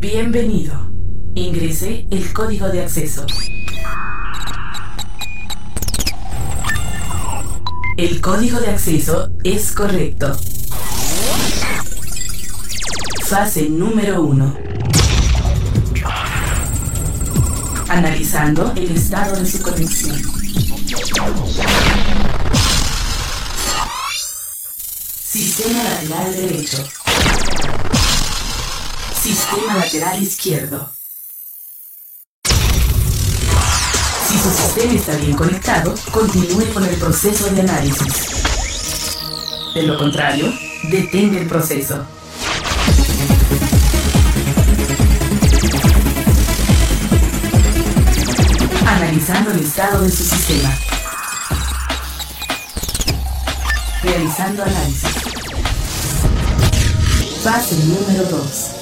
Bienvenido. Ingrese el código de acceso. El código de acceso es correcto. Fase número 1. Analizando el estado de su conexión. Sistema lateral derecho. Sistema lateral izquierdo. Si su sistema está bien conectado, continúe con el proceso de análisis. De lo contrario, detenga el proceso. Analizando el estado de su sistema. Realizando análisis. Fase número 2.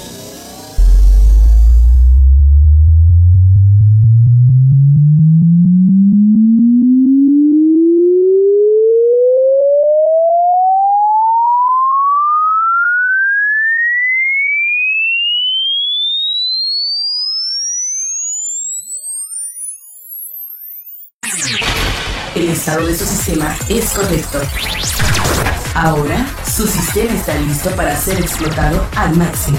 Estado de su sistema es correcto. Ahora, su sistema está listo para ser explotado al máximo.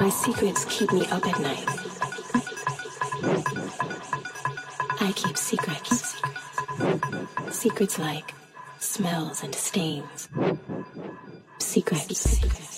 My secrets keep me up at night. I keep secrets. Secrets like smells and stains. Secrets.